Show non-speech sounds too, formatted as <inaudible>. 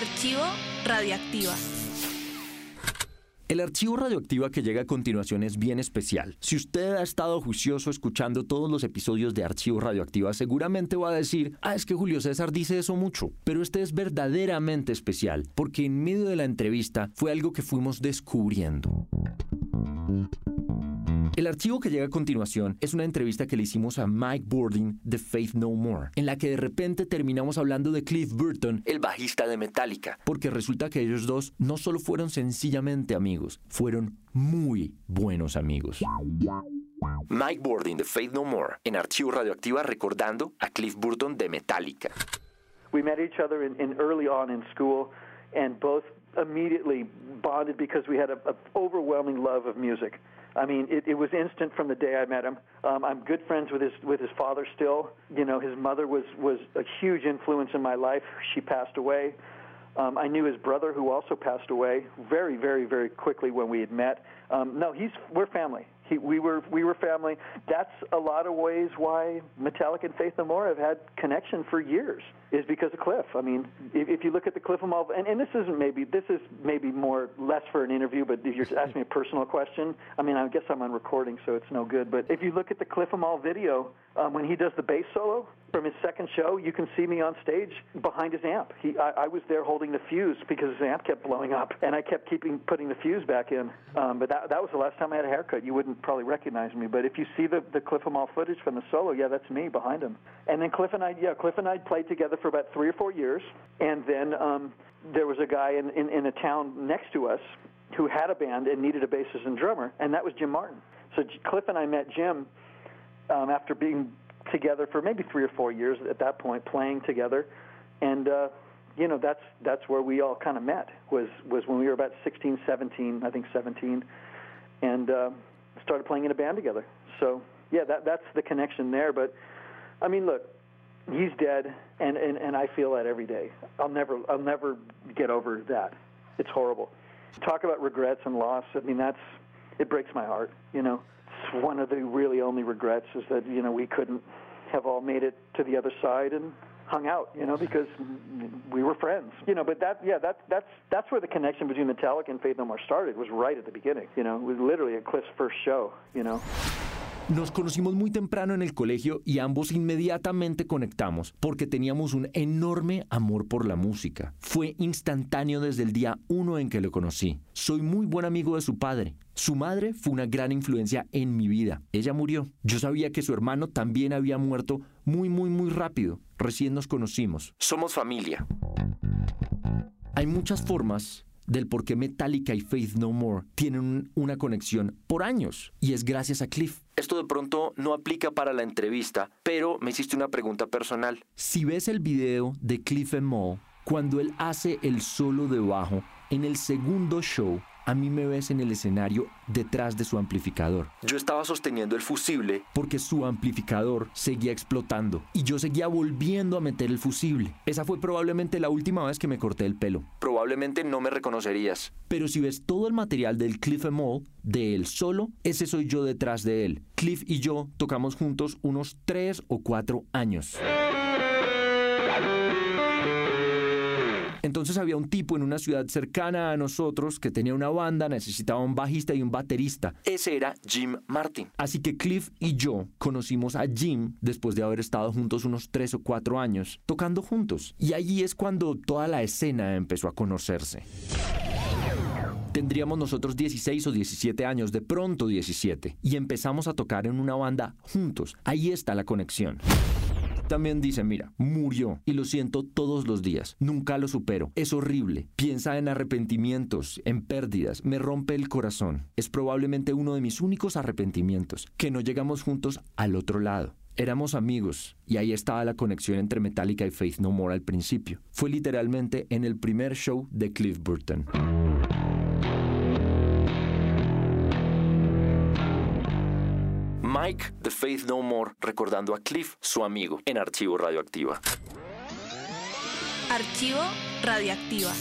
Archivo Radioactiva. El archivo radioactiva que llega a continuación es bien especial. Si usted ha estado juicioso escuchando todos los episodios de Archivo Radioactiva, seguramente va a decir, ah, es que Julio César dice eso mucho. Pero este es verdaderamente especial, porque en medio de la entrevista fue algo que fuimos descubriendo. El archivo que llega a continuación es una entrevista que le hicimos a Mike Bording de Faith No More, en la que de repente terminamos hablando de Cliff Burton, el bajista de Metallica, porque resulta que ellos dos no solo fueron sencillamente amigos, fueron muy buenos amigos. Mike Bording de Faith No More, en Archivo Radioactiva recordando a Cliff Burton de Metallica. We met each other in, in early on in school and both immediately bonded because we had an overwhelming love of music. I mean, it, it was instant from the day I met him. Um, I'm good friends with his with his father still. You know, his mother was was a huge influence in my life. She passed away. Um, I knew his brother, who also passed away, very, very, very quickly when we had met. Um, no, he's we're family. He, we were we were family. That's a lot of ways why Metallic and Faith No More have had connection for years is because of Cliff. I mean, if, if you look at the Cliff Amal, and, and this isn't maybe this is maybe more less for an interview, but if you're <laughs> asking me a personal question, I mean, I guess I'm on recording, so it's no good. But if you look at the Cliff Amal video um, when he does the bass solo from his second show, you can see me on stage behind his amp. He, I, I was there holding the fuse because his amp kept blowing up, and I kept keeping putting the fuse back in. Um, but that that was the last time I had a haircut. You wouldn't probably recognize me, but if you see the the Cliff Amal footage from the solo, yeah, that's me behind him. And then Cliff and I, yeah, Cliff and I played together for about three or four years, and then um, there was a guy in, in in a town next to us who had a band and needed a bassist and drummer, and that was Jim Martin. So Cliff and I met Jim um, after being together for maybe three or four years at that point, playing together, and uh, you know that's that's where we all kind of met was was when we were about 16, 17, I think 17, and uh, started playing in a band together. So yeah, that that's the connection there. But I mean, look, he's dead, and, and and I feel that every day. I'll never I'll never get over that. It's horrible. Talk about regrets and loss. I mean, that's it breaks my heart. You know, one of the really only regrets is that you know we couldn't have all made it to the other side and hung out, you know, because we were friends, you know. But that, yeah, that that's that's where the connection between Metallica and Faith No More started. Was right at the beginning, you know. It was literally at Cliff's first show, you know. Nos conocimos muy temprano en el colegio y ambos inmediatamente conectamos porque teníamos un enorme amor por la música. Fue instantáneo desde el día uno en que lo conocí. Soy muy buen amigo de su padre. Su madre fue una gran influencia en mi vida. Ella murió. Yo sabía que su hermano también había muerto muy, muy, muy rápido. Recién nos conocimos. Somos familia. Hay muchas formas del por qué Metallica y Faith No More tienen una conexión por años, y es gracias a Cliff. Esto de pronto no aplica para la entrevista, pero me hiciste una pregunta personal. Si ves el video de Cliff and Mo, cuando él hace el solo de bajo en el segundo show, a mí me ves en el escenario detrás de su amplificador. Yo estaba sosteniendo el fusible porque su amplificador seguía explotando y yo seguía volviendo a meter el fusible. Esa fue probablemente la última vez que me corté el pelo. Probablemente no me reconocerías. Pero si ves todo el material del Cliff Mall, de él solo, ese soy yo detrás de él. Cliff y yo tocamos juntos unos 3 o 4 años. Entonces había un tipo en una ciudad cercana a nosotros que tenía una banda, necesitaba un bajista y un baterista. Ese era Jim Martin. Así que Cliff y yo conocimos a Jim después de haber estado juntos unos tres o cuatro años, tocando juntos. Y allí es cuando toda la escena empezó a conocerse. Tendríamos nosotros 16 o 17 años, de pronto 17, y empezamos a tocar en una banda juntos. Ahí está la conexión. También dice, mira, murió y lo siento todos los días, nunca lo supero, es horrible, piensa en arrepentimientos, en pérdidas, me rompe el corazón. Es probablemente uno de mis únicos arrepentimientos, que no llegamos juntos al otro lado. Éramos amigos y ahí estaba la conexión entre Metallica y Faith No More al principio. Fue literalmente en el primer show de Cliff Burton. Mike de Faith No More recordando a Cliff, su amigo, en Archivo Radioactiva. Archivo Radioactiva.